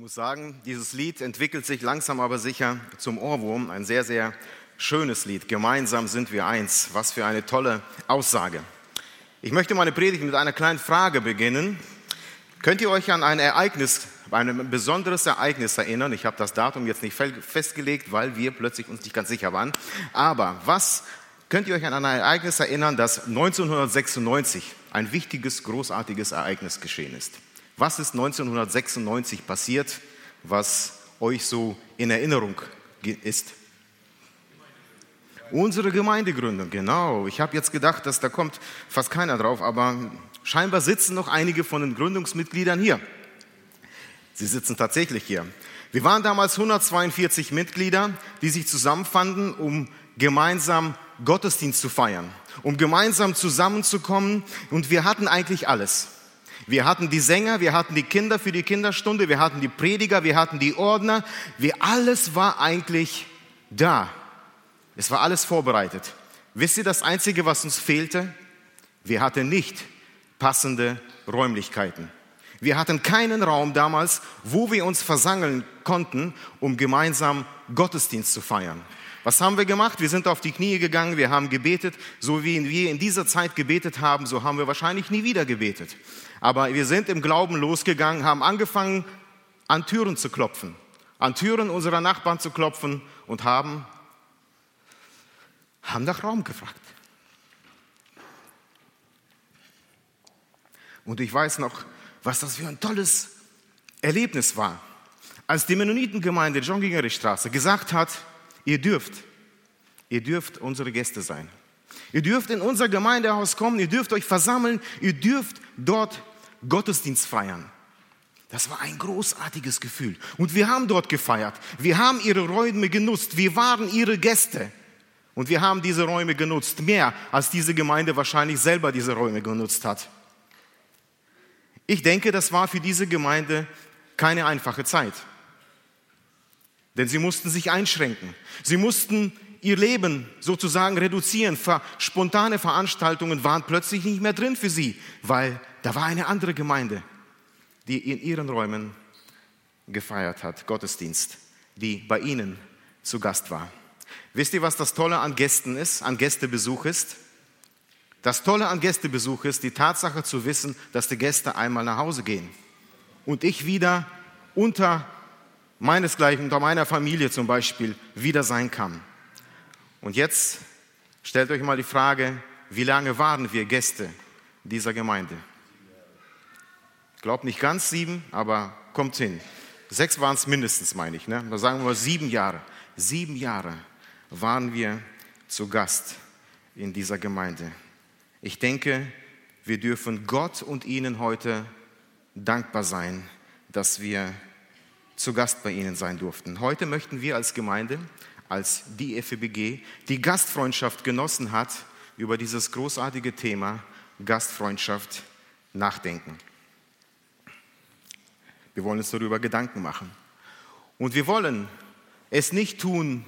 muss sagen, dieses Lied entwickelt sich langsam aber sicher zum Ohrwurm. Ein sehr, sehr schönes Lied. Gemeinsam sind wir eins. Was für eine tolle Aussage. Ich möchte meine Predigt mit einer kleinen Frage beginnen. Könnt ihr euch an ein Ereignis, ein besonderes Ereignis erinnern? Ich habe das Datum jetzt nicht festgelegt, weil wir plötzlich uns nicht ganz sicher waren. Aber was könnt ihr euch an ein Ereignis erinnern, das 1996 ein wichtiges, großartiges Ereignis geschehen ist? Was ist 1996 passiert, was euch so in Erinnerung ist? Unsere Gemeindegründung, genau. Ich habe jetzt gedacht, dass da kommt fast keiner drauf, aber scheinbar sitzen noch einige von den Gründungsmitgliedern hier. Sie sitzen tatsächlich hier. Wir waren damals 142 Mitglieder, die sich zusammenfanden, um gemeinsam Gottesdienst zu feiern, um gemeinsam zusammenzukommen. Und wir hatten eigentlich alles. Wir hatten die Sänger, wir hatten die Kinder für die Kinderstunde, wir hatten die Prediger, wir hatten die Ordner. Wir, alles war eigentlich da. Es war alles vorbereitet. Wisst ihr, das Einzige, was uns fehlte? Wir hatten nicht passende Räumlichkeiten. Wir hatten keinen Raum damals, wo wir uns versammeln konnten, um gemeinsam Gottesdienst zu feiern. Was haben wir gemacht? Wir sind auf die Knie gegangen, wir haben gebetet. So wie wir in dieser Zeit gebetet haben, so haben wir wahrscheinlich nie wieder gebetet. Aber wir sind im Glauben losgegangen, haben angefangen, an Türen zu klopfen, an Türen unserer Nachbarn zu klopfen und haben, haben nach Raum gefragt. Und ich weiß noch, was das für ein tolles Erlebnis war, als die Mennonitengemeinde John Gingerich Straße gesagt hat, ihr dürft, ihr dürft unsere Gäste sein. Ihr dürft in unser Gemeindehaus kommen, ihr dürft euch versammeln, ihr dürft dort Gottesdienst feiern. Das war ein großartiges Gefühl. Und wir haben dort gefeiert. Wir haben ihre Räume genutzt. Wir waren ihre Gäste. Und wir haben diese Räume genutzt, mehr als diese Gemeinde wahrscheinlich selber diese Räume genutzt hat. Ich denke, das war für diese Gemeinde keine einfache Zeit. Denn sie mussten sich einschränken. Sie mussten ihr Leben sozusagen reduzieren. Spontane Veranstaltungen waren plötzlich nicht mehr drin für sie, weil da war eine andere Gemeinde, die in ihren Räumen gefeiert hat, Gottesdienst, die bei ihnen zu Gast war. Wisst ihr, was das Tolle an Gästen ist, an Gästebesuch ist? Das Tolle an Gästebesuch ist die Tatsache zu wissen, dass die Gäste einmal nach Hause gehen und ich wieder unter meinesgleichen, unter meiner Familie zum Beispiel wieder sein kann. Und jetzt stellt euch mal die Frage, wie lange waren wir Gäste dieser Gemeinde? Ich glaube nicht ganz sieben, aber kommt hin. Sechs waren es mindestens, meine ich. Ne? Da sagen wir mal sieben Jahre. Sieben Jahre waren wir zu Gast in dieser Gemeinde. Ich denke, wir dürfen Gott und Ihnen heute dankbar sein, dass wir zu Gast bei Ihnen sein durften. Heute möchten wir als Gemeinde, als die FEBG, die Gastfreundschaft genossen hat, über dieses großartige Thema Gastfreundschaft nachdenken. Wir wollen uns darüber Gedanken machen. Und wir wollen es nicht tun,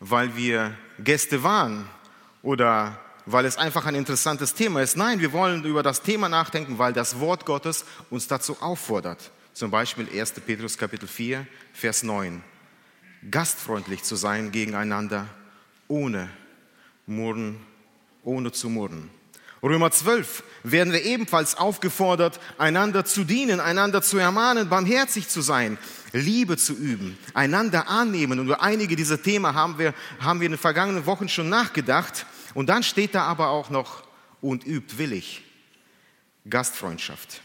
weil wir Gäste waren oder weil es einfach ein interessantes Thema ist. Nein, wir wollen über das Thema nachdenken, weil das Wort Gottes uns dazu auffordert. Zum Beispiel 1. Petrus Kapitel 4, Vers 9. Gastfreundlich zu sein gegeneinander, ohne Murren, ohne zu murren. Römer 12 werden wir ebenfalls aufgefordert, einander zu dienen, einander zu ermahnen, barmherzig zu sein, Liebe zu üben, einander annehmen. Und über einige dieser Themen haben wir, haben wir in den vergangenen Wochen schon nachgedacht. Und dann steht da aber auch noch, und übt willig Gastfreundschaft.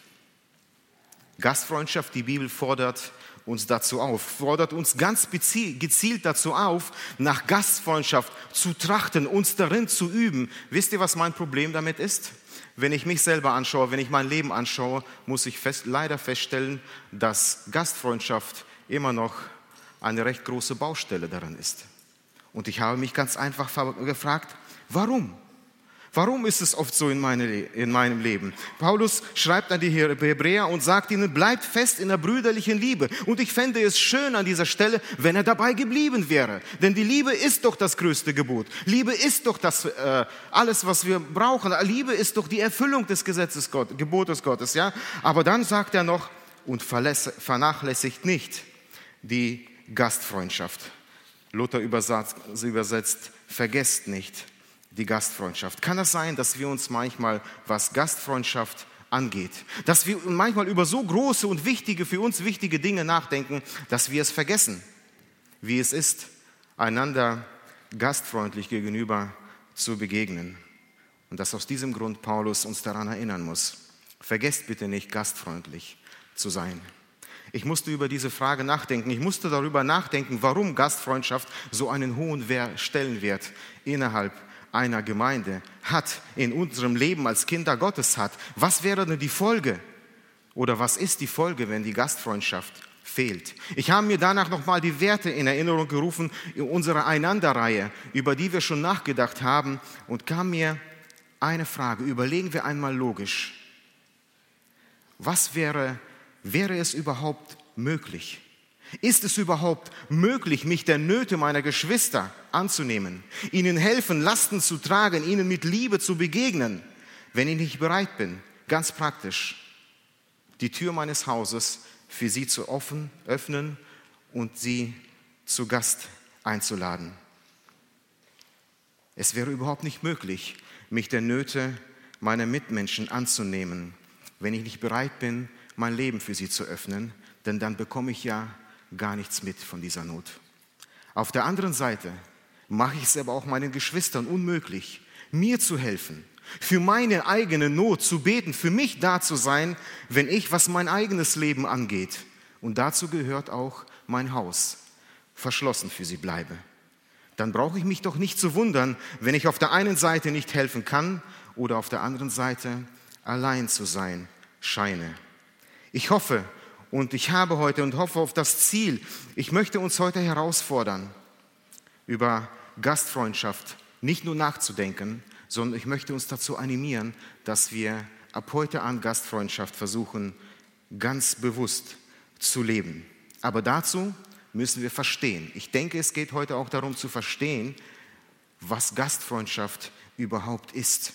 Gastfreundschaft, die Bibel fordert uns dazu auf, fordert uns ganz gezielt dazu auf, nach Gastfreundschaft zu trachten, uns darin zu üben. Wisst ihr, was mein Problem damit ist? Wenn ich mich selber anschaue, wenn ich mein Leben anschaue, muss ich fest, leider feststellen, dass Gastfreundschaft immer noch eine recht große Baustelle darin ist. Und ich habe mich ganz einfach gefragt, warum? Warum ist es oft so in, meine, in, meinem Leben? Paulus schreibt an die Hebräer und sagt ihnen, bleibt fest in der brüderlichen Liebe. Und ich fände es schön an dieser Stelle, wenn er dabei geblieben wäre. Denn die Liebe ist doch das größte Gebot. Liebe ist doch das, äh, alles, was wir brauchen. Liebe ist doch die Erfüllung des Gesetzes Gott, Gebotes Gottes. Ja? Aber dann sagt er noch, und vernachlässigt nicht die Gastfreundschaft. Luther übersetzt, vergesst nicht die Gastfreundschaft. Kann es sein, dass wir uns manchmal, was Gastfreundschaft angeht, dass wir manchmal über so große und wichtige, für uns wichtige Dinge nachdenken, dass wir es vergessen, wie es ist, einander gastfreundlich gegenüber zu begegnen. Und dass aus diesem Grund Paulus uns daran erinnern muss. Vergesst bitte nicht, gastfreundlich zu sein. Ich musste über diese Frage nachdenken. Ich musste darüber nachdenken, warum Gastfreundschaft so einen hohen Stellenwert innerhalb einer Gemeinde hat, in unserem Leben als Kinder Gottes hat. Was wäre denn die Folge? Oder was ist die Folge, wenn die Gastfreundschaft fehlt? Ich habe mir danach nochmal die Werte in Erinnerung gerufen in unserer Einanderreihe, über die wir schon nachgedacht haben und kam mir eine Frage. Überlegen wir einmal logisch. Was wäre, wäre es überhaupt möglich? Ist es überhaupt möglich, mich der Nöte meiner Geschwister anzunehmen, ihnen helfen, Lasten zu tragen, ihnen mit Liebe zu begegnen, wenn ich nicht bereit bin, ganz praktisch, die Tür meines Hauses für sie zu offen, öffnen und sie zu Gast einzuladen? Es wäre überhaupt nicht möglich, mich der Nöte meiner Mitmenschen anzunehmen, wenn ich nicht bereit bin, mein Leben für sie zu öffnen, denn dann bekomme ich ja gar nichts mit von dieser Not. Auf der anderen Seite mache ich es aber auch meinen Geschwistern unmöglich, mir zu helfen, für meine eigene Not zu beten, für mich da zu sein, wenn ich, was mein eigenes Leben angeht, und dazu gehört auch mein Haus, verschlossen für sie bleibe. Dann brauche ich mich doch nicht zu wundern, wenn ich auf der einen Seite nicht helfen kann oder auf der anderen Seite allein zu sein scheine. Ich hoffe, und ich habe heute und hoffe auf das Ziel. Ich möchte uns heute herausfordern, über Gastfreundschaft nicht nur nachzudenken, sondern ich möchte uns dazu animieren, dass wir ab heute an Gastfreundschaft versuchen, ganz bewusst zu leben. Aber dazu müssen wir verstehen. Ich denke, es geht heute auch darum zu verstehen, was Gastfreundschaft überhaupt ist.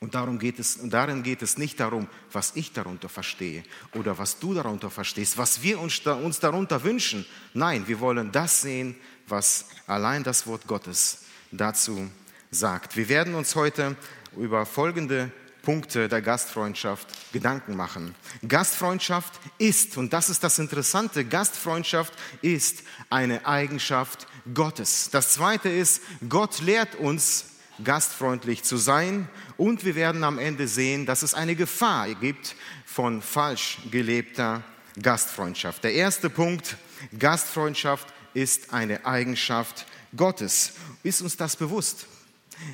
Und, darum geht es, und darin geht es nicht darum, was ich darunter verstehe oder was du darunter verstehst, was wir uns, uns darunter wünschen. Nein, wir wollen das sehen, was allein das Wort Gottes dazu sagt. Wir werden uns heute über folgende Punkte der Gastfreundschaft Gedanken machen. Gastfreundschaft ist, und das ist das Interessante, Gastfreundschaft ist eine Eigenschaft Gottes. Das Zweite ist, Gott lehrt uns, gastfreundlich zu sein. Und wir werden am Ende sehen, dass es eine Gefahr gibt von falsch gelebter Gastfreundschaft. Der erste Punkt, Gastfreundschaft ist eine Eigenschaft Gottes. Ist uns das bewusst?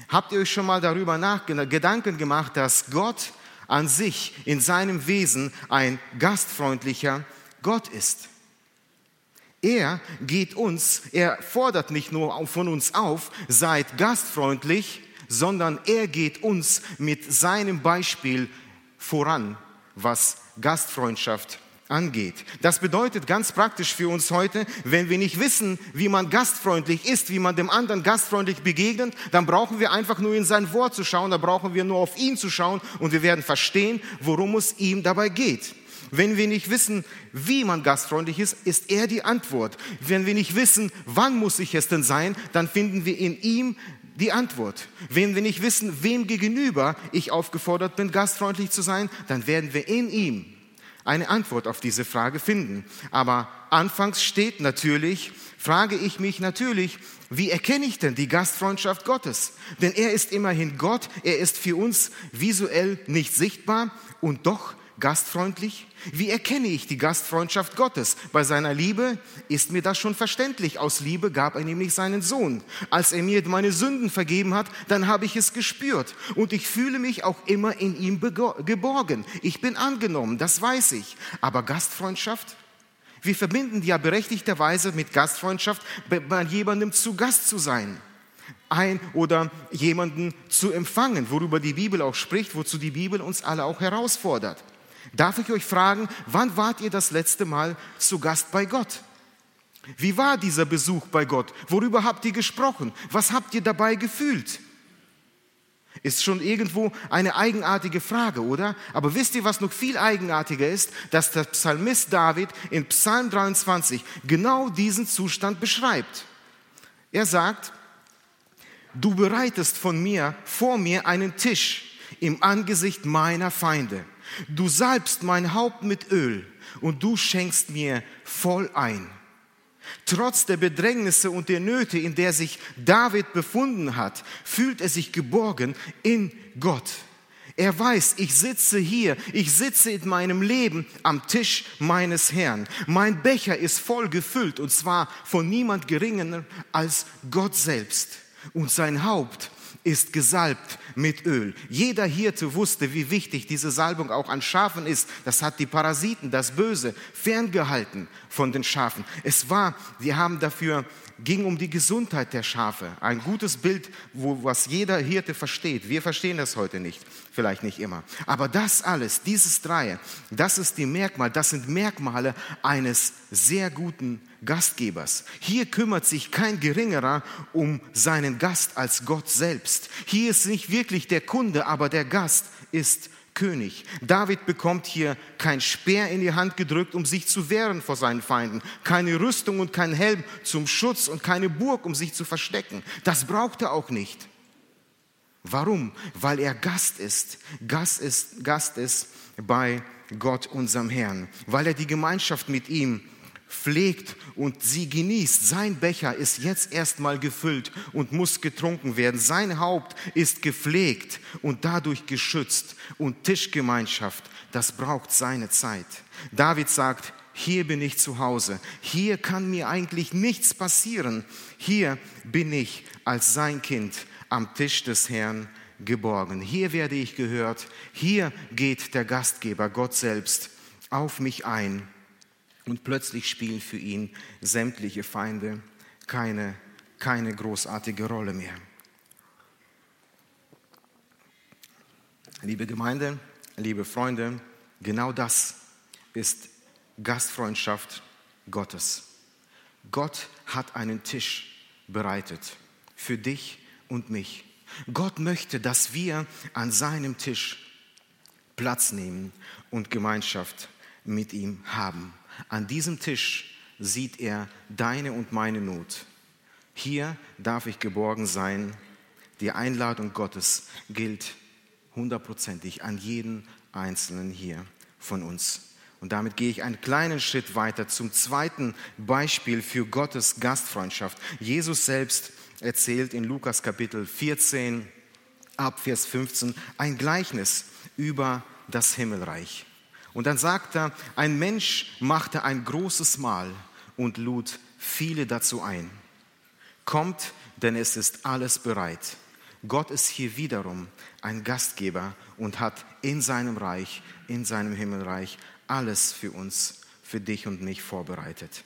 Habt ihr euch schon mal darüber Gedanken gemacht, dass Gott an sich in seinem Wesen ein gastfreundlicher Gott ist? Er geht uns, er fordert nicht nur von uns auf, seid gastfreundlich, sondern er geht uns mit seinem Beispiel voran, was Gastfreundschaft angeht. Das bedeutet ganz praktisch für uns heute, wenn wir nicht wissen, wie man gastfreundlich ist, wie man dem anderen gastfreundlich begegnet, dann brauchen wir einfach nur in sein Wort zu schauen, da brauchen wir nur auf ihn zu schauen und wir werden verstehen, worum es ihm dabei geht. Wenn wir nicht wissen, wie man gastfreundlich ist, ist er die Antwort. Wenn wir nicht wissen, wann muss ich es denn sein, dann finden wir in ihm die Antwort. Wenn wir nicht wissen, wem gegenüber ich aufgefordert bin, gastfreundlich zu sein, dann werden wir in ihm eine Antwort auf diese Frage finden. Aber anfangs steht natürlich, frage ich mich natürlich, wie erkenne ich denn die Gastfreundschaft Gottes? Denn er ist immerhin Gott, er ist für uns visuell nicht sichtbar und doch gastfreundlich? Wie erkenne ich die Gastfreundschaft Gottes? Bei seiner Liebe ist mir das schon verständlich. Aus Liebe gab er nämlich seinen Sohn. Als er mir meine Sünden vergeben hat, dann habe ich es gespürt. Und ich fühle mich auch immer in ihm geborgen. Ich bin angenommen, das weiß ich. Aber Gastfreundschaft? Wir verbinden ja berechtigterweise mit Gastfreundschaft, bei jemandem zu Gast zu sein ein oder jemanden zu empfangen, worüber die Bibel auch spricht, wozu die Bibel uns alle auch herausfordert. Darf ich euch fragen, wann wart ihr das letzte Mal zu Gast bei Gott? Wie war dieser Besuch bei Gott? Worüber habt ihr gesprochen? Was habt ihr dabei gefühlt? Ist schon irgendwo eine eigenartige Frage, oder? Aber wisst ihr, was noch viel eigenartiger ist? Dass der Psalmist David in Psalm 23 genau diesen Zustand beschreibt. Er sagt, du bereitest von mir, vor mir einen Tisch im Angesicht meiner Feinde. Du salbst mein Haupt mit Öl und du schenkst mir voll ein. Trotz der Bedrängnisse und der Nöte, in der sich David befunden hat, fühlt er sich geborgen in Gott. Er weiß, ich sitze hier, ich sitze in meinem Leben am Tisch meines Herrn. Mein Becher ist voll gefüllt und zwar von niemand geringer als Gott selbst. Und sein Haupt ist gesalbt mit Öl. Jeder Hirte wusste, wie wichtig diese Salbung auch an Schafen ist. Das hat die Parasiten, das Böse, ferngehalten von den Schafen. Es war, sie haben dafür, ging um die Gesundheit der Schafe. Ein gutes Bild, wo, was jeder Hirte versteht. Wir verstehen das heute nicht, vielleicht nicht immer. Aber das alles, dieses Dreie, das ist die Merkmal, das sind Merkmale eines sehr guten Gastgebers. Hier kümmert sich kein Geringerer um seinen Gast als Gott selbst. Hier ist nicht wirklich der Kunde, aber der Gast ist König. David bekommt hier kein Speer in die Hand gedrückt, um sich zu wehren vor seinen Feinden, keine Rüstung und kein Helm zum Schutz und keine Burg, um sich zu verstecken. Das braucht er auch nicht. Warum? Weil er Gast ist. Gast ist, Gast ist bei Gott, unserem Herrn. Weil er die Gemeinschaft mit ihm pflegt und sie genießt. Sein Becher ist jetzt erstmal gefüllt und muss getrunken werden. Sein Haupt ist gepflegt und dadurch geschützt. Und Tischgemeinschaft, das braucht seine Zeit. David sagt, hier bin ich zu Hause. Hier kann mir eigentlich nichts passieren. Hier bin ich als sein Kind am Tisch des Herrn geborgen. Hier werde ich gehört. Hier geht der Gastgeber, Gott selbst, auf mich ein und plötzlich spielen für ihn sämtliche Feinde keine, keine großartige Rolle mehr. Liebe Gemeinde, liebe Freunde, genau das ist Gastfreundschaft Gottes. Gott hat einen Tisch bereitet für dich und mich. Gott möchte, dass wir an seinem Tisch Platz nehmen und Gemeinschaft mit ihm haben. An diesem Tisch sieht er deine und meine Not. Hier darf ich geborgen sein. Die Einladung Gottes gilt hundertprozentig an jeden Einzelnen hier von uns. Und damit gehe ich einen kleinen Schritt weiter zum zweiten Beispiel für Gottes Gastfreundschaft. Jesus selbst erzählt in Lukas Kapitel 14 ab Vers 15 ein Gleichnis über das Himmelreich. Und dann sagt er, ein Mensch machte ein großes Mahl und lud viele dazu ein. Kommt, denn es ist alles bereit. Gott ist hier wiederum ein Gastgeber und hat in seinem Reich, in seinem Himmelreich alles für uns, für dich und mich vorbereitet.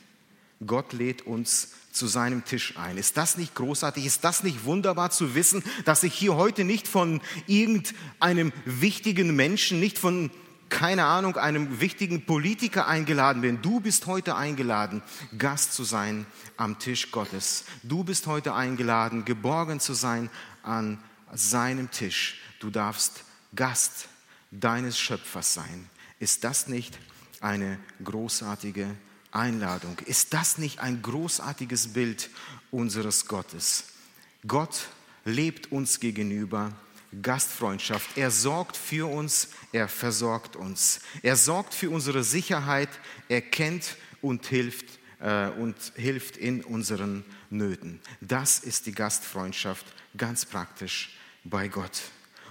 Gott lädt uns zu seinem Tisch ein. Ist das nicht großartig? Ist das nicht wunderbar zu wissen, dass ich hier heute nicht von irgendeinem wichtigen Menschen, nicht von keine Ahnung, einem wichtigen Politiker eingeladen bin. Du bist heute eingeladen, Gast zu sein am Tisch Gottes. Du bist heute eingeladen, geborgen zu sein an seinem Tisch. Du darfst Gast deines Schöpfers sein. Ist das nicht eine großartige Einladung? Ist das nicht ein großartiges Bild unseres Gottes? Gott lebt uns gegenüber Gastfreundschaft. Er sorgt für uns, er versorgt uns. Er sorgt für unsere Sicherheit, er kennt und hilft äh, und hilft in unseren Nöten. Das ist die Gastfreundschaft ganz praktisch bei Gott.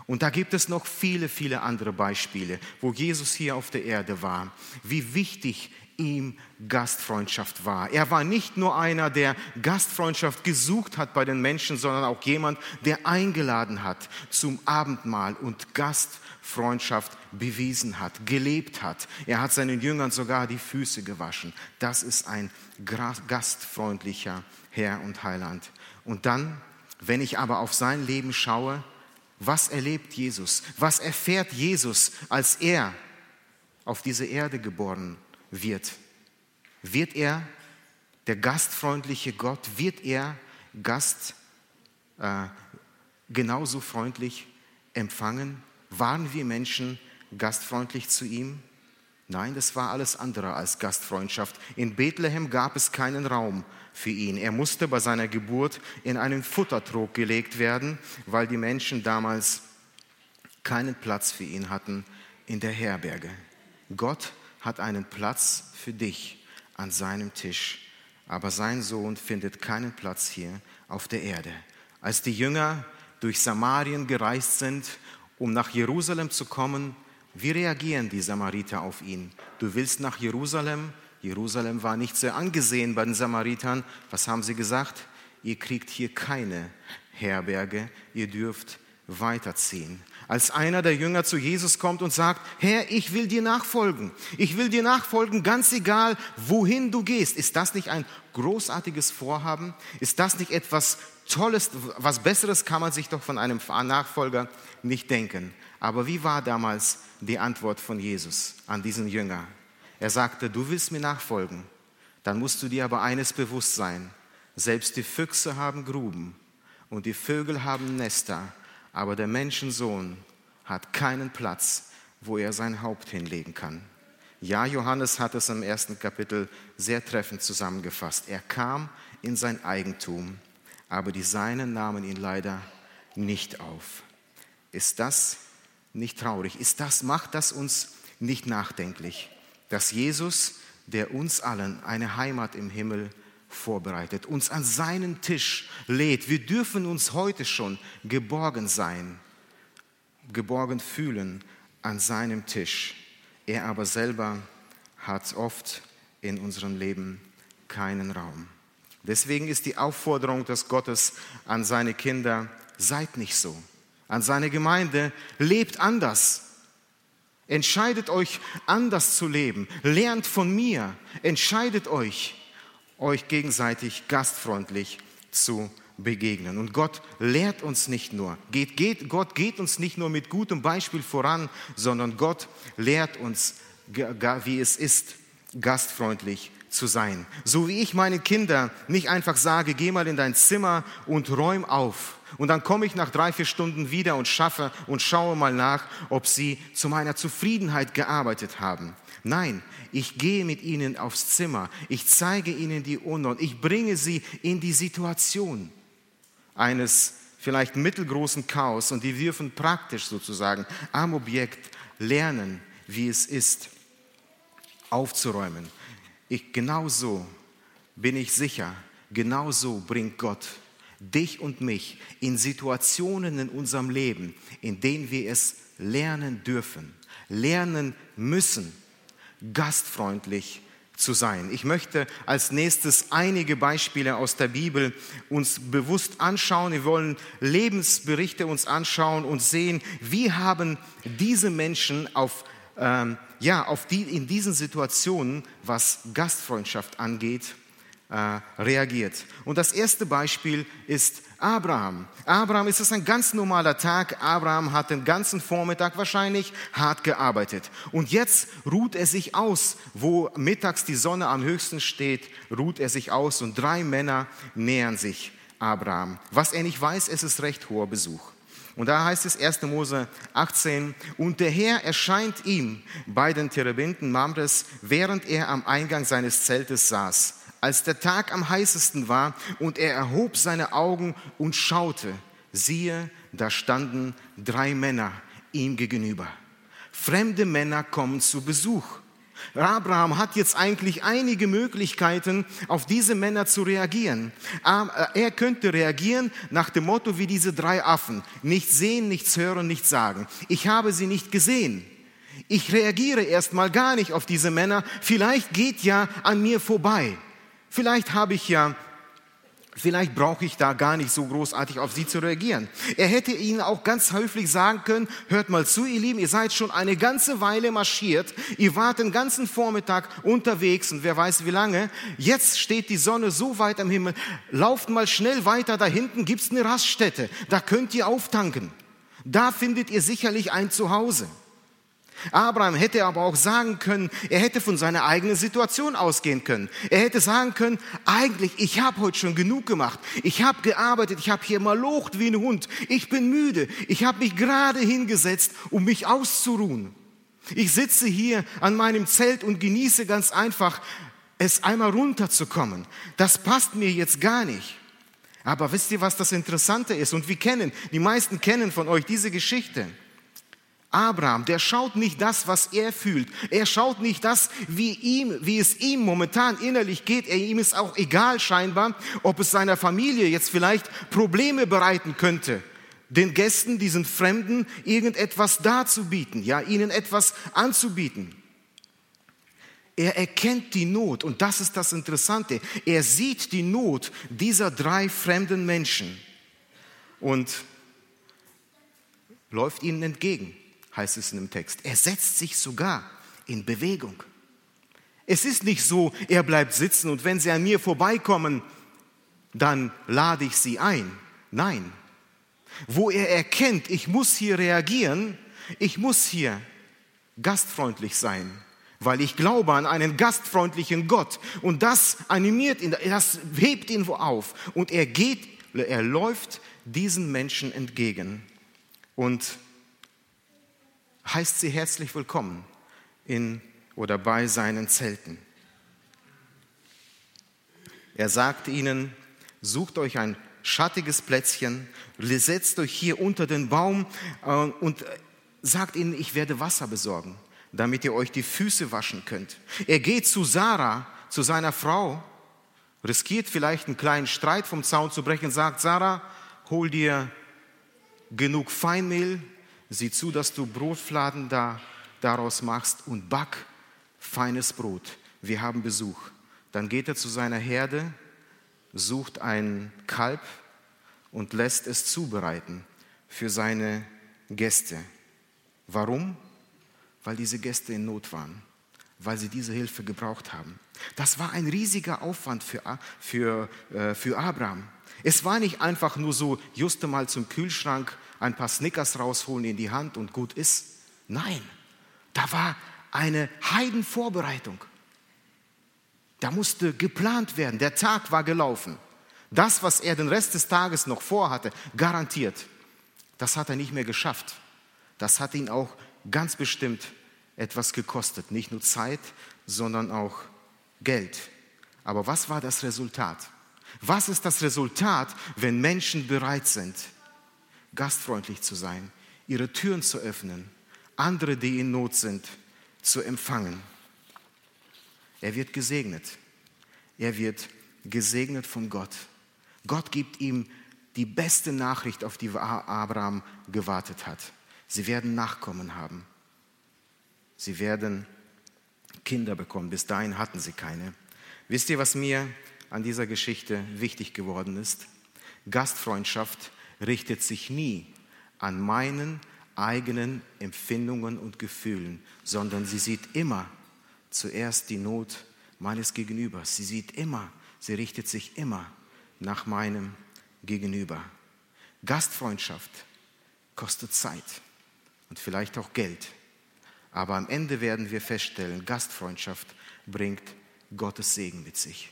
Und da gibt es noch viele, viele andere Beispiele, wo Jesus hier auf der Erde war, wie wichtig ihm Gastfreundschaft war. Er war nicht nur einer, der Gastfreundschaft gesucht hat bei den Menschen, sondern auch jemand, der eingeladen hat zum Abendmahl und Gastfreundschaft bewiesen hat, gelebt hat. Er hat seinen Jüngern sogar die Füße gewaschen. Das ist ein gastfreundlicher Herr und Heiland. Und dann, wenn ich aber auf sein Leben schaue, was erlebt Jesus? Was erfährt Jesus, als er auf diese Erde geboren wird. Wird er der gastfreundliche Gott? Wird er Gast äh, genauso freundlich empfangen? Waren wir Menschen gastfreundlich zu ihm? Nein, das war alles andere als Gastfreundschaft. In Bethlehem gab es keinen Raum für ihn. Er musste bei seiner Geburt in einen Futtertrog gelegt werden, weil die Menschen damals keinen Platz für ihn hatten in der Herberge. Gott hat einen Platz für dich an seinem Tisch, aber sein Sohn findet keinen Platz hier auf der Erde. Als die Jünger durch Samarien gereist sind, um nach Jerusalem zu kommen, wie reagieren die Samariter auf ihn? Du willst nach Jerusalem? Jerusalem war nicht sehr angesehen bei den Samaritern. Was haben sie gesagt? Ihr kriegt hier keine Herberge, ihr dürft weiterziehen. Als einer der Jünger zu Jesus kommt und sagt, Herr, ich will dir nachfolgen. Ich will dir nachfolgen, ganz egal, wohin du gehst. Ist das nicht ein großartiges Vorhaben? Ist das nicht etwas Tolles? Was Besseres kann man sich doch von einem Nachfolger nicht denken. Aber wie war damals die Antwort von Jesus an diesen Jünger? Er sagte, du willst mir nachfolgen, dann musst du dir aber eines bewusst sein. Selbst die Füchse haben Gruben und die Vögel haben Nester, aber der Menschensohn hat keinen Platz, wo er sein Haupt hinlegen kann. Ja, Johannes hat es im ersten Kapitel sehr treffend zusammengefasst. Er kam in sein Eigentum, aber die Seinen nahmen ihn leider nicht auf. Ist das nicht traurig? Ist das, macht das uns nicht nachdenklich, dass Jesus, der uns allen eine Heimat im Himmel vorbereitet, uns an seinen Tisch lädt. Wir dürfen uns heute schon geborgen sein, geborgen fühlen an seinem Tisch. Er aber selber hat oft in unserem Leben keinen Raum. Deswegen ist die Aufforderung des Gottes an seine Kinder, seid nicht so. An seine Gemeinde, lebt anders. Entscheidet euch anders zu leben. Lernt von mir. Entscheidet euch euch gegenseitig gastfreundlich zu begegnen. Und Gott lehrt uns nicht nur, geht, geht, Gott geht uns nicht nur mit gutem Beispiel voran, sondern Gott lehrt uns, wie es ist, gastfreundlich zu sein. So wie ich meinen Kindern nicht einfach sage, geh mal in dein Zimmer und räum auf. Und dann komme ich nach drei, vier Stunden wieder und schaffe und schaue mal nach, ob sie zu meiner Zufriedenheit gearbeitet haben. Nein, ich gehe mit ihnen aufs Zimmer, ich zeige ihnen die Unordnung, ich bringe sie in die Situation eines vielleicht mittelgroßen Chaos. Und die dürfen praktisch sozusagen am Objekt lernen, wie es ist, aufzuräumen. Ich, genau so bin ich sicher, genau so bringt Gott dich und mich in Situationen in unserem Leben, in denen wir es lernen dürfen, lernen müssen gastfreundlich zu sein. Ich möchte als nächstes einige Beispiele aus der Bibel uns bewusst anschauen. Wir wollen Lebensberichte uns anschauen und sehen, wie haben diese Menschen auf, ähm, ja, auf die, in diesen Situationen, was Gastfreundschaft angeht, reagiert. Und das erste Beispiel ist Abraham. Abraham ist es ein ganz normaler Tag. Abraham hat den ganzen Vormittag wahrscheinlich hart gearbeitet. Und jetzt ruht er sich aus. Wo mittags die Sonne am höchsten steht, ruht er sich aus und drei Männer nähern sich Abraham. Was er nicht weiß, es ist recht hoher Besuch. Und da heißt es 1. Mose 18, und der Herr erscheint ihm bei den Terebinden Mamres, während er am Eingang seines Zeltes saß als der Tag am heißesten war und er erhob seine Augen und schaute, siehe, da standen drei Männer ihm gegenüber. Fremde Männer kommen zu Besuch. Abraham hat jetzt eigentlich einige Möglichkeiten, auf diese Männer zu reagieren. Äh, er könnte reagieren nach dem Motto wie diese drei Affen. Nicht sehen, nichts hören, nichts sagen. Ich habe sie nicht gesehen. Ich reagiere erstmal gar nicht auf diese Männer. Vielleicht geht ja an mir vorbei. Vielleicht habe ich ja Vielleicht brauche ich da gar nicht so großartig auf sie zu reagieren. Er hätte ihnen auch ganz höflich sagen können, hört mal zu, ihr Lieben, ihr seid schon eine ganze Weile marschiert, ihr wart den ganzen Vormittag unterwegs und wer weiß wie lange. Jetzt steht die Sonne so weit am Himmel, lauft mal schnell weiter, da hinten gibt's eine Raststätte, da könnt ihr auftanken. Da findet ihr sicherlich ein Zuhause. Abraham hätte aber auch sagen können, er hätte von seiner eigenen Situation ausgehen können. Er hätte sagen können, eigentlich, ich habe heute schon genug gemacht. Ich habe gearbeitet, ich habe hier mal locht wie ein Hund. Ich bin müde. Ich habe mich gerade hingesetzt, um mich auszuruhen. Ich sitze hier an meinem Zelt und genieße ganz einfach, es einmal runterzukommen. Das passt mir jetzt gar nicht. Aber wisst ihr, was das Interessante ist? Und wir kennen, die meisten kennen von euch diese Geschichte. Abraham, der schaut nicht das, was er fühlt. Er schaut nicht das, wie ihm, wie es ihm momentan innerlich geht. Er, ihm ist auch egal scheinbar, ob es seiner Familie jetzt vielleicht Probleme bereiten könnte, den Gästen, diesen Fremden, irgendetwas darzubieten, ja, ihnen etwas anzubieten. Er erkennt die Not und das ist das Interessante. Er sieht die Not dieser drei fremden Menschen und läuft ihnen entgegen heißt es in dem Text. Er setzt sich sogar in Bewegung. Es ist nicht so, er bleibt sitzen und wenn sie an mir vorbeikommen, dann lade ich sie ein. Nein. Wo er erkennt, ich muss hier reagieren, ich muss hier gastfreundlich sein, weil ich glaube an einen gastfreundlichen Gott und das animiert ihn, das hebt ihn auf und er geht, er läuft diesen Menschen entgegen und heißt sie herzlich willkommen in oder bei seinen Zelten. Er sagt ihnen, sucht euch ein schattiges Plätzchen, setzt euch hier unter den Baum äh, und sagt ihnen, ich werde Wasser besorgen, damit ihr euch die Füße waschen könnt. Er geht zu Sarah, zu seiner Frau, riskiert vielleicht einen kleinen Streit vom Zaun zu brechen, sagt, Sarah, hol dir genug Feinmehl, Sieh zu, dass du Brotfladen da, daraus machst und back feines Brot. Wir haben Besuch. Dann geht er zu seiner Herde, sucht ein Kalb und lässt es zubereiten für seine Gäste. Warum? Weil diese Gäste in Not waren, weil sie diese Hilfe gebraucht haben. Das war ein riesiger Aufwand für, für, äh, für Abraham. Es war nicht einfach nur so, juste mal zum Kühlschrank ein paar Snickers rausholen in die Hand und gut ist. Nein, da war eine Heidenvorbereitung. Da musste geplant werden. Der Tag war gelaufen. Das, was er den Rest des Tages noch vorhatte, garantiert, das hat er nicht mehr geschafft. Das hat ihn auch ganz bestimmt etwas gekostet. Nicht nur Zeit, sondern auch Geld. Aber was war das Resultat? Was ist das Resultat, wenn Menschen bereit sind, gastfreundlich zu sein, ihre Türen zu öffnen, andere, die in Not sind, zu empfangen. Er wird gesegnet. Er wird gesegnet von Gott. Gott gibt ihm die beste Nachricht, auf die Abraham gewartet hat. Sie werden Nachkommen haben. Sie werden Kinder bekommen. Bis dahin hatten sie keine. Wisst ihr, was mir an dieser Geschichte wichtig geworden ist? Gastfreundschaft richtet sich nie an meinen eigenen Empfindungen und Gefühlen, sondern sie sieht immer zuerst die Not meines Gegenübers. Sie sieht immer, sie richtet sich immer nach meinem Gegenüber. Gastfreundschaft kostet Zeit und vielleicht auch Geld. Aber am Ende werden wir feststellen, Gastfreundschaft bringt Gottes Segen mit sich.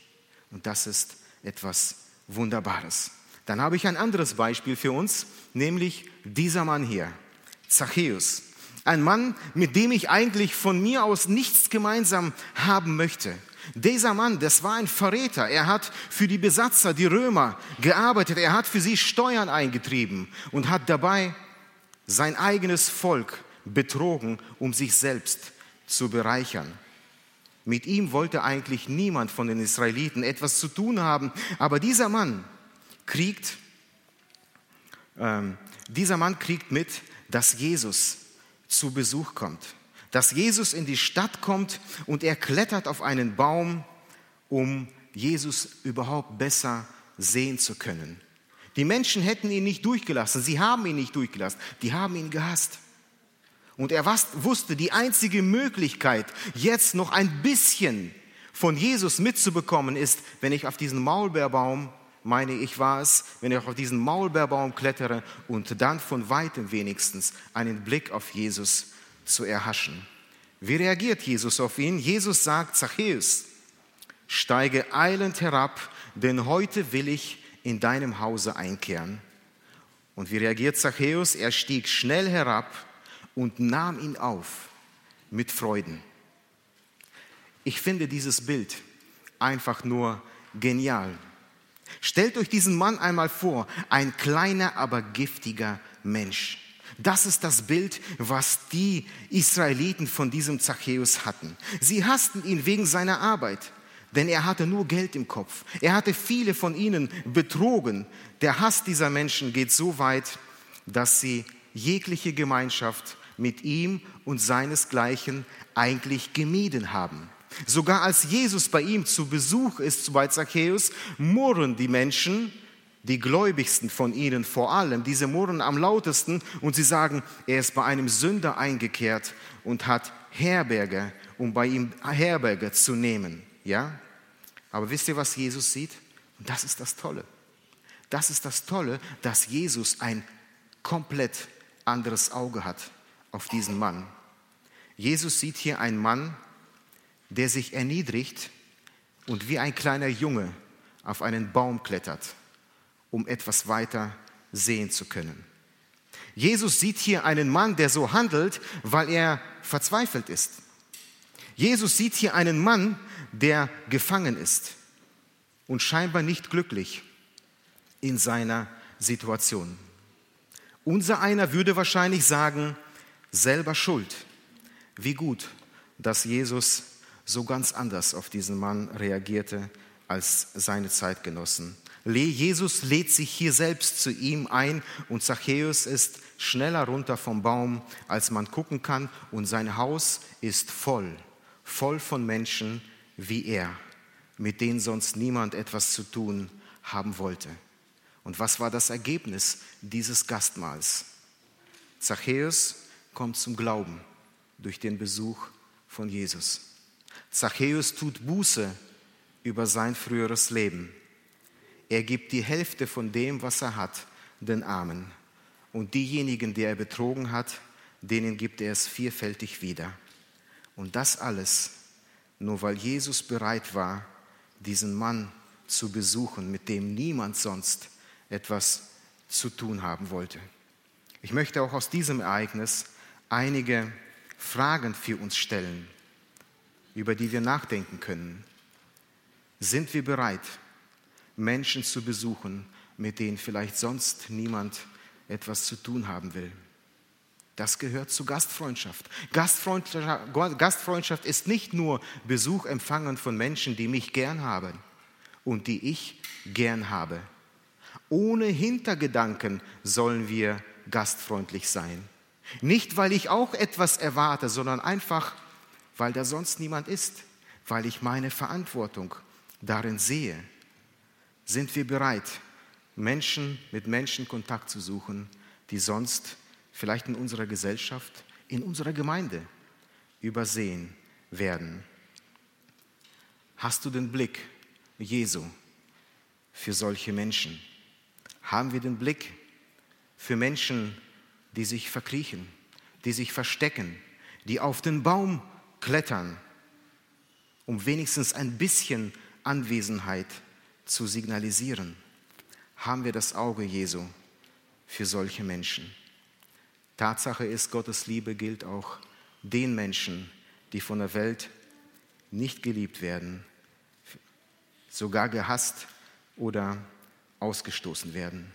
Und das ist etwas Wunderbares. Dann habe ich ein anderes Beispiel für uns, nämlich dieser Mann hier, Zachäus. Ein Mann, mit dem ich eigentlich von mir aus nichts gemeinsam haben möchte. Dieser Mann, das war ein Verräter. Er hat für die Besatzer, die Römer, gearbeitet. Er hat für sie Steuern eingetrieben und hat dabei sein eigenes Volk betrogen, um sich selbst zu bereichern. Mit ihm wollte eigentlich niemand von den Israeliten etwas zu tun haben. Aber dieser Mann, kriegt, ähm, dieser Mann kriegt mit, dass Jesus zu Besuch kommt. Dass Jesus in die Stadt kommt und er klettert auf einen Baum, um Jesus überhaupt besser sehen zu können. Die Menschen hätten ihn nicht durchgelassen, sie haben ihn nicht durchgelassen, die haben ihn gehasst. Und er wusste, die einzige Möglichkeit, jetzt noch ein bisschen von Jesus mitzubekommen, ist, wenn ich auf diesen Maulbeerbaum meine ich, war es, wenn ich auf diesen Maulbeerbaum klettere und dann von weitem wenigstens einen Blick auf Jesus zu erhaschen. Wie reagiert Jesus auf ihn? Jesus sagt, Zachäus, steige eilend herab, denn heute will ich in deinem Hause einkehren. Und wie reagiert Zachäus? Er stieg schnell herab und nahm ihn auf mit Freuden. Ich finde dieses Bild einfach nur genial. Stellt euch diesen Mann einmal vor, ein kleiner, aber giftiger Mensch. Das ist das Bild, was die Israeliten von diesem Zachäus hatten. Sie hassten ihn wegen seiner Arbeit, denn er hatte nur Geld im Kopf. Er hatte viele von ihnen betrogen. Der Hass dieser Menschen geht so weit, dass sie jegliche Gemeinschaft mit ihm und seinesgleichen eigentlich gemieden haben. Sogar als Jesus bei ihm zu Besuch ist bei Zacchaeus, murren die Menschen, die gläubigsten von ihnen vor allem, diese murren am lautesten und sie sagen, er ist bei einem Sünder eingekehrt und hat Herberge, um bei ihm Herberge zu nehmen. Ja? Aber wisst ihr, was Jesus sieht? Und das ist das Tolle. Das ist das Tolle, dass Jesus ein komplett anderes Auge hat auf diesen Mann. Jesus sieht hier einen Mann, der sich erniedrigt und wie ein kleiner Junge auf einen Baum klettert, um etwas weiter sehen zu können. Jesus sieht hier einen Mann, der so handelt, weil er verzweifelt ist. Jesus sieht hier einen Mann, der gefangen ist und scheinbar nicht glücklich in seiner Situation. Unser einer würde wahrscheinlich sagen, selber schuld. Wie gut, dass Jesus so ganz anders auf diesen Mann reagierte als seine Zeitgenossen. Jesus lädt sich hier selbst zu ihm ein und Zachäus ist schneller runter vom Baum, als man gucken kann und sein Haus ist voll, voll von Menschen wie er, mit denen sonst niemand etwas zu tun haben wollte. Und was war das Ergebnis dieses Gastmahls? Zachäus kommt zum Glauben durch den Besuch von Jesus. Zachäus tut Buße über sein früheres Leben. Er gibt die Hälfte von dem, was er hat, den Armen. Und diejenigen, die er betrogen hat, denen gibt er es vierfältig wieder. Und das alles nur weil Jesus bereit war, diesen Mann zu besuchen, mit dem niemand sonst etwas zu tun haben wollte. Ich möchte auch aus diesem Ereignis einige Fragen für uns stellen, über die wir nachdenken können. Sind wir bereit, Menschen zu besuchen, mit denen vielleicht sonst niemand etwas zu tun haben will? Das gehört zu Gastfreundschaft. Gastfreundschaft. Gastfreundschaft ist nicht nur Besuch empfangen von Menschen, die mich gern haben und die ich gern habe. Ohne Hintergedanken sollen wir gastfreundlich sein. Nicht, weil ich auch etwas erwarte, sondern einfach, weil da sonst niemand ist, weil ich meine Verantwortung darin sehe. Sind wir bereit, Menschen mit Menschen Kontakt zu suchen, die sonst vielleicht in unserer Gesellschaft, in unserer Gemeinde übersehen werden? Hast du den Blick Jesu für solche Menschen? Haben wir den Blick für Menschen, die sich verkriechen, die sich verstecken, die auf den Baum klettern, um wenigstens ein bisschen Anwesenheit zu signalisieren. Haben wir das Auge Jesu für solche Menschen? Tatsache ist, Gottes Liebe gilt auch den Menschen, die von der Welt nicht geliebt werden, sogar gehasst oder ausgestoßen werden.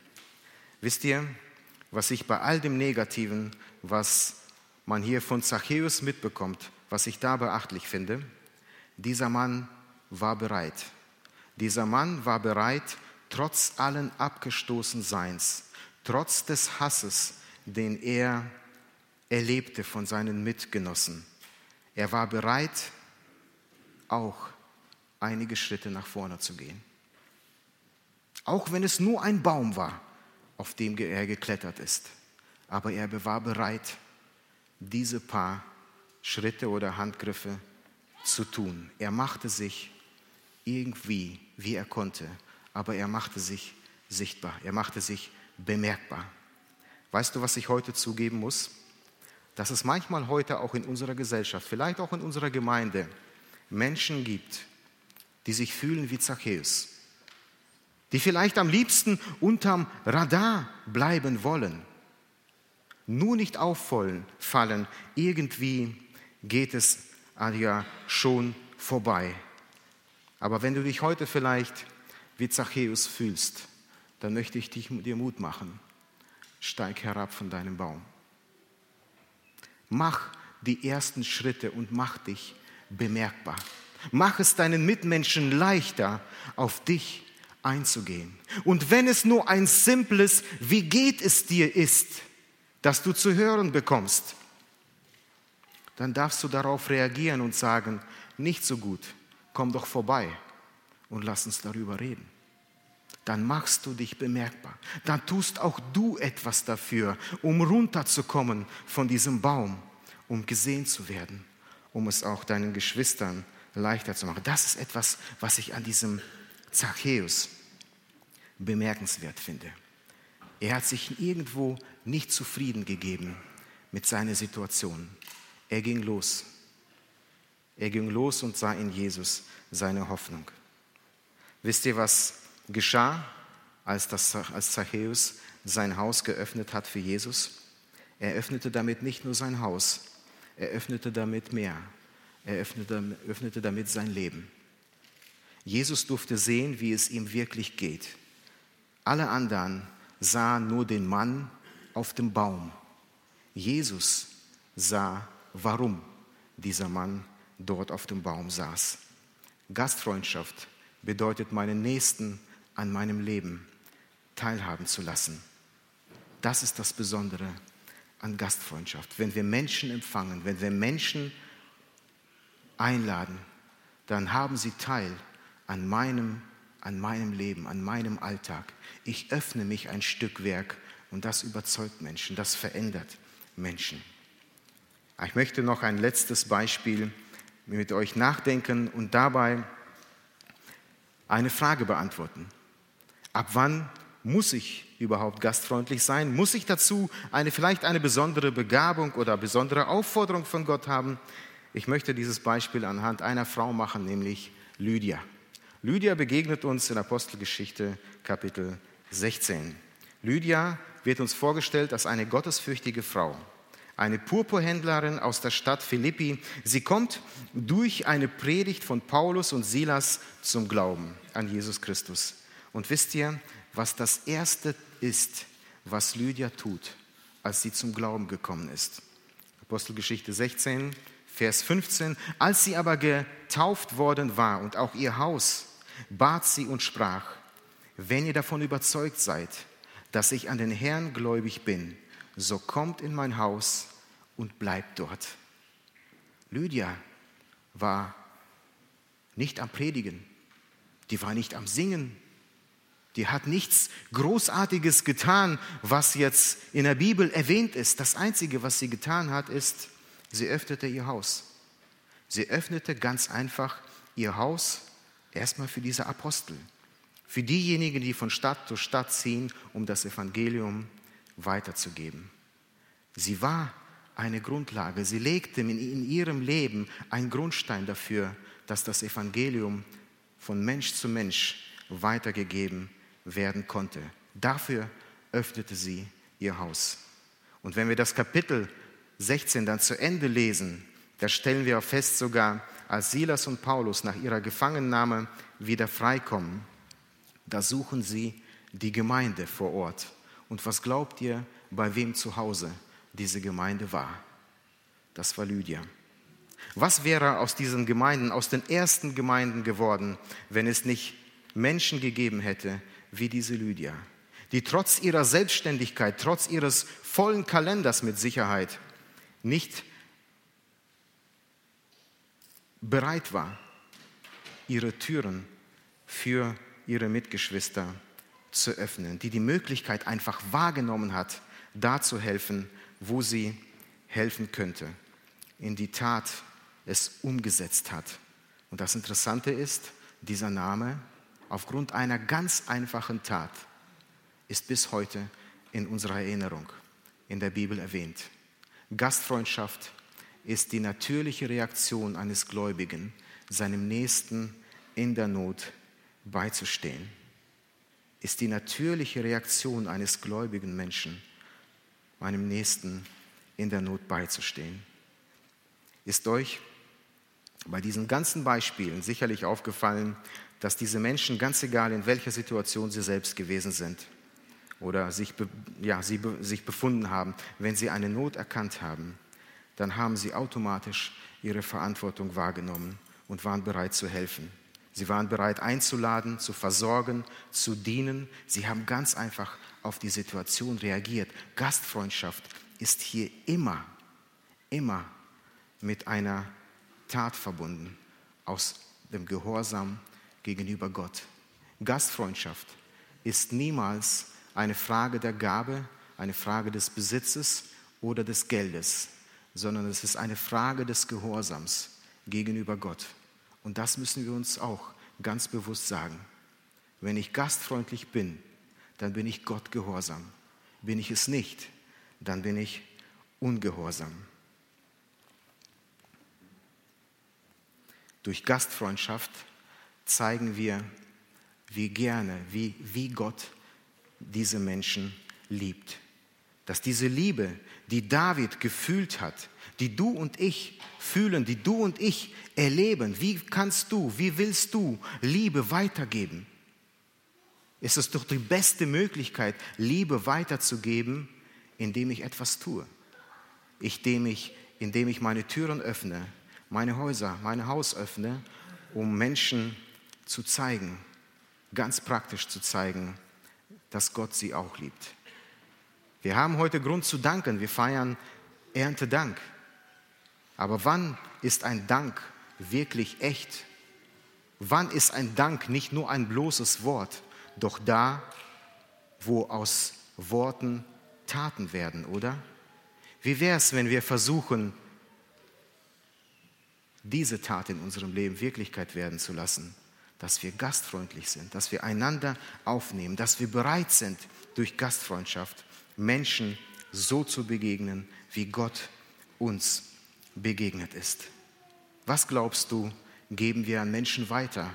Wisst ihr, was ich bei all dem Negativen, was man hier von Zachäus mitbekommt, was ich da beachtlich finde, dieser Mann war bereit. Dieser Mann war bereit, trotz allen Abgestoßenseins, trotz des Hasses, den er erlebte von seinen Mitgenossen. Er war bereit, auch einige Schritte nach vorne zu gehen. Auch wenn es nur ein Baum war, auf dem er geklettert ist. Aber er war bereit, diese paar Schritte oder Handgriffe zu tun. Er machte sich irgendwie, wie er konnte, aber er machte sich sichtbar, er machte sich bemerkbar. Weißt du, was ich heute zugeben muss? dass es manchmal heute auch in unserer Gesellschaft, vielleicht auch in unserer Gemeinde, Menschen gibt, die sich fühlen wie Zachäus, die vielleicht am liebsten unterm Radar bleiben wollen, nur nicht auffallen, irgendwie geht es ja schon vorbei. Aber wenn du dich heute vielleicht wie Zachäus fühlst, dann möchte ich dich, dir Mut machen. Steig herab von deinem Baum. Mach die ersten Schritte und mach dich bemerkbar. Mach es deinen Mitmenschen leichter, auf dich einzugehen. Und wenn es nur ein simples Wie geht es dir ist, das du zu hören bekommst, dann darfst du darauf reagieren und sagen, nicht so gut, komm doch vorbei und lass uns darüber reden. Dann machst du dich bemerkbar. Dann tust auch du etwas dafür, um runterzukommen von diesem Baum, um gesehen zu werden, um es auch deinen Geschwistern leichter zu machen. Das ist etwas, was ich an diesem Zachäus bemerkenswert finde. Er hat sich irgendwo nicht zufrieden gegeben mit seiner Situation. Er ging los. Er ging los und sah in Jesus seine Hoffnung. Wisst ihr, was geschah, als, das, als Zachäus sein Haus geöffnet hat für Jesus? Er öffnete damit nicht nur sein Haus, er öffnete damit mehr. Er öffnete, öffnete damit sein Leben. Jesus durfte sehen, wie es ihm wirklich geht. Alle anderen sahen nur den Mann auf dem Baum. Jesus sah, warum dieser Mann dort auf dem Baum saß. Gastfreundschaft bedeutet, meinen Nächsten an meinem Leben teilhaben zu lassen. Das ist das Besondere an Gastfreundschaft. Wenn wir Menschen empfangen, wenn wir Menschen einladen, dann haben sie Teil an meinem, an meinem Leben, an meinem Alltag. Ich öffne mich ein Stück Werk und das überzeugt Menschen, das verändert Menschen. Ich möchte noch ein letztes Beispiel mit euch nachdenken und dabei eine Frage beantworten. Ab wann muss ich überhaupt gastfreundlich sein? Muss ich dazu eine, vielleicht eine besondere Begabung oder besondere Aufforderung von Gott haben? Ich möchte dieses Beispiel anhand einer Frau machen, nämlich Lydia. Lydia begegnet uns in Apostelgeschichte Kapitel 16. Lydia wird uns vorgestellt als eine gottesfürchtige Frau, eine Purpurhändlerin aus der Stadt Philippi. Sie kommt durch eine Predigt von Paulus und Silas zum Glauben an Jesus Christus. Und wisst ihr, was das Erste ist, was Lydia tut, als sie zum Glauben gekommen ist? Apostelgeschichte 16, Vers 15. Als sie aber getauft worden war und auch ihr Haus, bat sie und sprach, wenn ihr davon überzeugt seid, dass ich an den Herrn gläubig bin, so kommt in mein Haus und bleibt dort. Lydia war nicht am Predigen, die war nicht am Singen, die hat nichts Großartiges getan, was jetzt in der Bibel erwähnt ist. Das Einzige, was sie getan hat, ist, sie öffnete ihr Haus. Sie öffnete ganz einfach ihr Haus erstmal für diese Apostel, für diejenigen, die von Stadt zu Stadt ziehen, um das Evangelium weiterzugeben. Sie war eine Grundlage. Sie legte in ihrem Leben einen Grundstein dafür, dass das Evangelium von Mensch zu Mensch weitergegeben werden konnte. Dafür öffnete sie ihr Haus. Und wenn wir das Kapitel 16 dann zu Ende lesen, da stellen wir fest sogar, als Silas und Paulus nach ihrer Gefangennahme wieder freikommen, da suchen sie die Gemeinde vor Ort. Und was glaubt ihr, bei wem zu Hause diese Gemeinde war? Das war Lydia. Was wäre aus diesen Gemeinden, aus den ersten Gemeinden geworden, wenn es nicht Menschen gegeben hätte wie diese Lydia, die trotz ihrer Selbstständigkeit, trotz ihres vollen Kalenders mit Sicherheit nicht bereit war, ihre Türen für ihre Mitgeschwister zu öffnen, die die Möglichkeit einfach wahrgenommen hat, da zu helfen, wo sie helfen könnte, in die Tat es umgesetzt hat. Und das Interessante ist, dieser Name, aufgrund einer ganz einfachen Tat, ist bis heute in unserer Erinnerung in der Bibel erwähnt. Gastfreundschaft ist die natürliche Reaktion eines Gläubigen, seinem Nächsten in der Not beizustehen. Ist die natürliche Reaktion eines gläubigen Menschen, meinem Nächsten in der Not beizustehen. Ist euch bei diesen ganzen Beispielen sicherlich aufgefallen, dass diese Menschen, ganz egal in welcher Situation sie selbst gewesen sind oder sich, ja, sie sich befunden haben, wenn sie eine Not erkannt haben, dann haben sie automatisch ihre Verantwortung wahrgenommen und waren bereit zu helfen. Sie waren bereit einzuladen, zu versorgen, zu dienen. Sie haben ganz einfach auf die Situation reagiert. Gastfreundschaft ist hier immer, immer mit einer Tat verbunden, aus dem Gehorsam gegenüber Gott. Gastfreundschaft ist niemals eine Frage der Gabe, eine Frage des Besitzes oder des Geldes, sondern es ist eine Frage des Gehorsams gegenüber Gott. Und das müssen wir uns auch ganz bewusst sagen. Wenn ich gastfreundlich bin, dann bin ich Gott gehorsam. Bin ich es nicht, dann bin ich ungehorsam. Durch Gastfreundschaft zeigen wir, wie gerne, wie, wie Gott diese Menschen liebt. Dass diese Liebe, die David gefühlt hat, die du und ich fühlen, die du und ich erleben, wie kannst du, wie willst du Liebe weitergeben? Ist es doch die beste Möglichkeit, Liebe weiterzugeben, indem ich etwas tue. Indem ich, indem ich meine Türen öffne, meine Häuser, mein Haus öffne, um Menschen zu zeigen, ganz praktisch zu zeigen, dass Gott sie auch liebt. Wir haben heute Grund zu danken. Wir feiern Erntedank. Aber wann ist ein Dank wirklich echt? Wann ist ein Dank nicht nur ein bloßes Wort, doch da, wo aus Worten Taten werden, oder? Wie wäre es, wenn wir versuchen, diese Tat in unserem Leben Wirklichkeit werden zu lassen? Dass wir gastfreundlich sind, dass wir einander aufnehmen, dass wir bereit sind, durch Gastfreundschaft Menschen so zu begegnen, wie Gott uns begegnet ist. Was glaubst du, geben wir an Menschen weiter,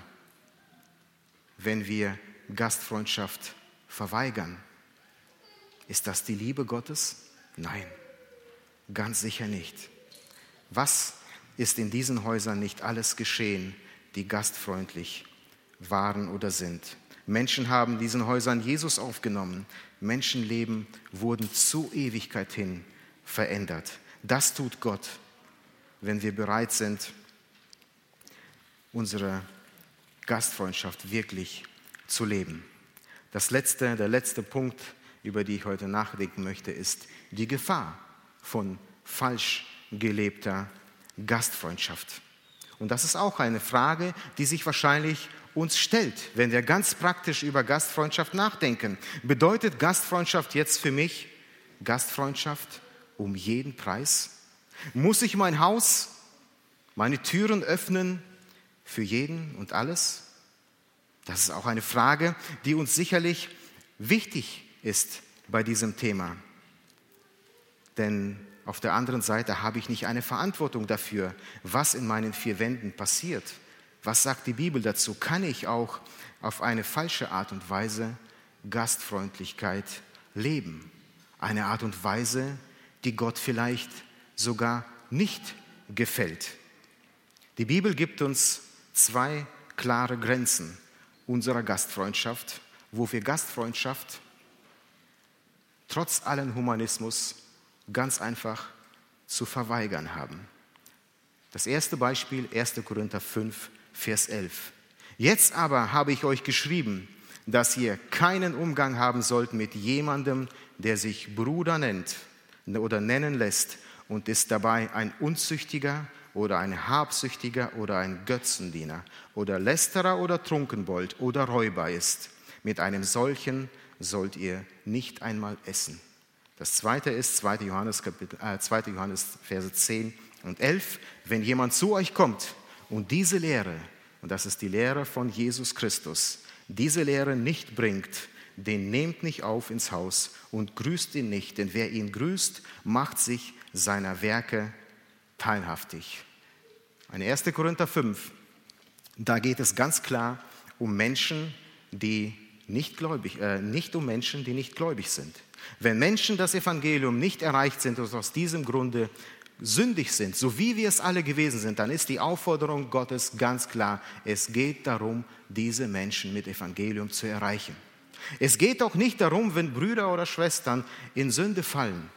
wenn wir Gastfreundschaft verweigern? Ist das die Liebe Gottes? Nein, ganz sicher nicht. Was ist in diesen Häusern nicht alles geschehen, die gastfreundlich waren oder sind? Menschen haben diesen Häusern Jesus aufgenommen. Menschenleben wurden zur Ewigkeit hin verändert. Das tut Gott wenn wir bereit sind, unsere Gastfreundschaft wirklich zu leben. Das letzte, der letzte Punkt, über den ich heute nachdenken möchte, ist die Gefahr von falsch gelebter Gastfreundschaft. Und das ist auch eine Frage, die sich wahrscheinlich uns stellt, wenn wir ganz praktisch über Gastfreundschaft nachdenken. Bedeutet Gastfreundschaft jetzt für mich Gastfreundschaft um jeden Preis? Muss ich mein Haus, meine Türen öffnen für jeden und alles? Das ist auch eine Frage, die uns sicherlich wichtig ist bei diesem Thema. Denn auf der anderen Seite habe ich nicht eine Verantwortung dafür, was in meinen vier Wänden passiert. Was sagt die Bibel dazu? Kann ich auch auf eine falsche Art und Weise Gastfreundlichkeit leben? Eine Art und Weise, die Gott vielleicht sogar nicht gefällt. Die Bibel gibt uns zwei klare Grenzen unserer Gastfreundschaft, wo wir Gastfreundschaft trotz allen Humanismus ganz einfach zu verweigern haben. Das erste Beispiel 1. Korinther 5, Vers 11. Jetzt aber habe ich euch geschrieben, dass ihr keinen Umgang haben sollt mit jemandem, der sich Bruder nennt oder nennen lässt und ist dabei ein Unzüchtiger oder ein Habsüchtiger oder ein Götzendiener oder Lästerer oder Trunkenbold oder Räuber ist. Mit einem solchen sollt ihr nicht einmal essen. Das zweite ist 2. Johannes, Kapitel, äh, 2. Johannes Verse 10 und 11. Wenn jemand zu euch kommt und diese Lehre, und das ist die Lehre von Jesus Christus, diese Lehre nicht bringt, den nehmt nicht auf ins Haus und grüßt ihn nicht, denn wer ihn grüßt, macht sich seiner Werke teilhaftig. Eine 1. Korinther 5, da geht es ganz klar um Menschen, die nicht gläubig, äh, nicht um Menschen, die nicht gläubig sind. Wenn Menschen das Evangelium nicht erreicht sind und aus diesem Grunde sündig sind, so wie wir es alle gewesen sind, dann ist die Aufforderung Gottes ganz klar. Es geht darum, diese Menschen mit Evangelium zu erreichen. Es geht auch nicht darum, wenn Brüder oder Schwestern in Sünde fallen,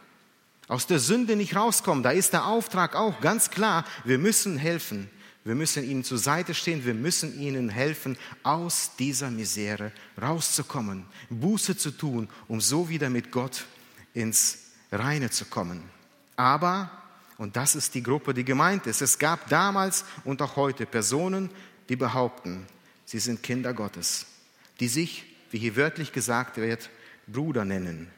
aus der Sünde nicht rauskommen. Da ist der Auftrag auch ganz klar. Wir müssen helfen. Wir müssen ihnen zur Seite stehen. Wir müssen ihnen helfen, aus dieser Misere rauszukommen, Buße zu tun, um so wieder mit Gott ins Reine zu kommen. Aber und das ist die Gruppe, die gemeint ist. Es gab damals und auch heute Personen, die behaupten, sie sind Kinder Gottes, die sich, wie hier wörtlich gesagt wird, Bruder nennen,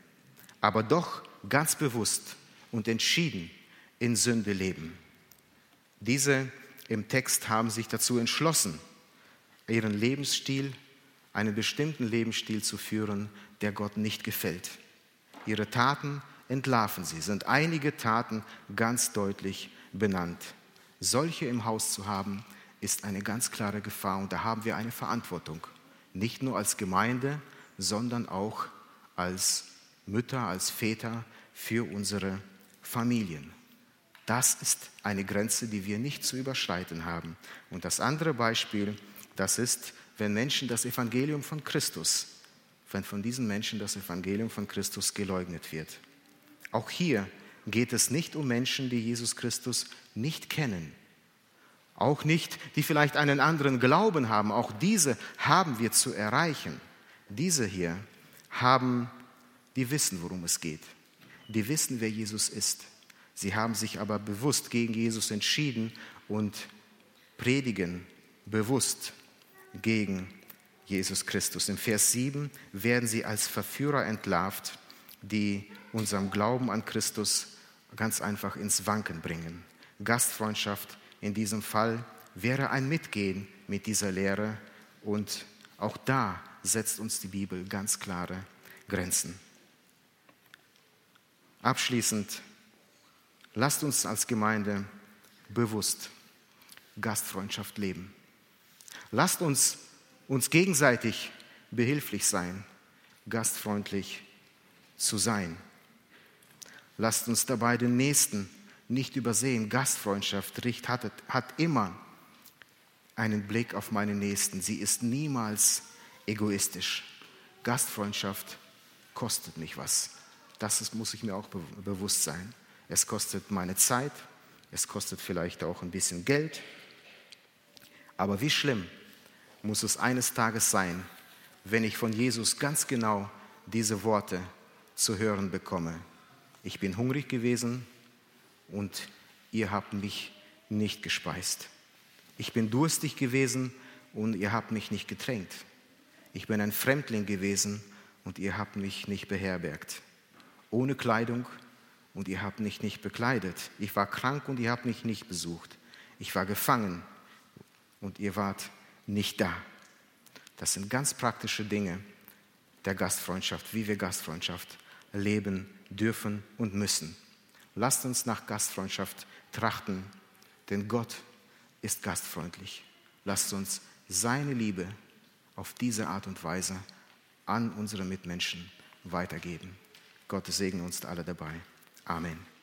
aber doch ganz bewusst und entschieden in Sünde leben. Diese im Text haben sich dazu entschlossen, ihren Lebensstil, einen bestimmten Lebensstil zu führen, der Gott nicht gefällt. Ihre Taten entlarven sie, sind einige Taten ganz deutlich benannt. Solche im Haus zu haben, ist eine ganz klare Gefahr und da haben wir eine Verantwortung. Nicht nur als Gemeinde, sondern auch als Mütter, als Väter für unsere Familien. Das ist eine Grenze, die wir nicht zu überschreiten haben. Und das andere Beispiel, das ist, wenn Menschen das Evangelium von Christus, wenn von diesen Menschen das Evangelium von Christus geleugnet wird. Auch hier geht es nicht um Menschen, die Jesus Christus nicht kennen. Auch nicht, die vielleicht einen anderen Glauben haben. Auch diese haben wir zu erreichen. Diese hier haben, die wissen, worum es geht. Die wissen, wer Jesus ist. Sie haben sich aber bewusst gegen Jesus entschieden und predigen bewusst gegen Jesus Christus. Im Vers 7 werden sie als Verführer entlarvt, die unserem Glauben an Christus ganz einfach ins Wanken bringen. Gastfreundschaft in diesem Fall wäre ein Mitgehen mit dieser Lehre und auch da setzt uns die Bibel ganz klare Grenzen. Abschließend, lasst uns als Gemeinde bewusst Gastfreundschaft leben. Lasst uns uns gegenseitig behilflich sein, gastfreundlich zu sein. Lasst uns dabei den Nächsten nicht übersehen. Gastfreundschaft hat, hat immer einen Blick auf meinen Nächsten. Sie ist niemals egoistisch. Gastfreundschaft kostet mich was. Das muss ich mir auch be bewusst sein. Es kostet meine Zeit, es kostet vielleicht auch ein bisschen Geld. Aber wie schlimm muss es eines Tages sein, wenn ich von Jesus ganz genau diese Worte zu hören bekomme ich bin hungrig gewesen und ihr habt mich nicht gespeist. Ich bin durstig gewesen und ihr habt mich nicht getränkt. Ich bin ein Fremdling gewesen und ihr habt mich nicht beherbergt. Ohne Kleidung und ihr habt mich nicht bekleidet. Ich war krank und ihr habt mich nicht besucht. Ich war gefangen und ihr wart nicht da. Das sind ganz praktische Dinge der Gastfreundschaft, wie wir Gastfreundschaft leben dürfen und müssen. Lasst uns nach Gastfreundschaft trachten, denn Gott ist gastfreundlich. Lasst uns seine Liebe auf diese Art und Weise an unsere Mitmenschen weitergeben. Gott segne uns alle dabei. Amen.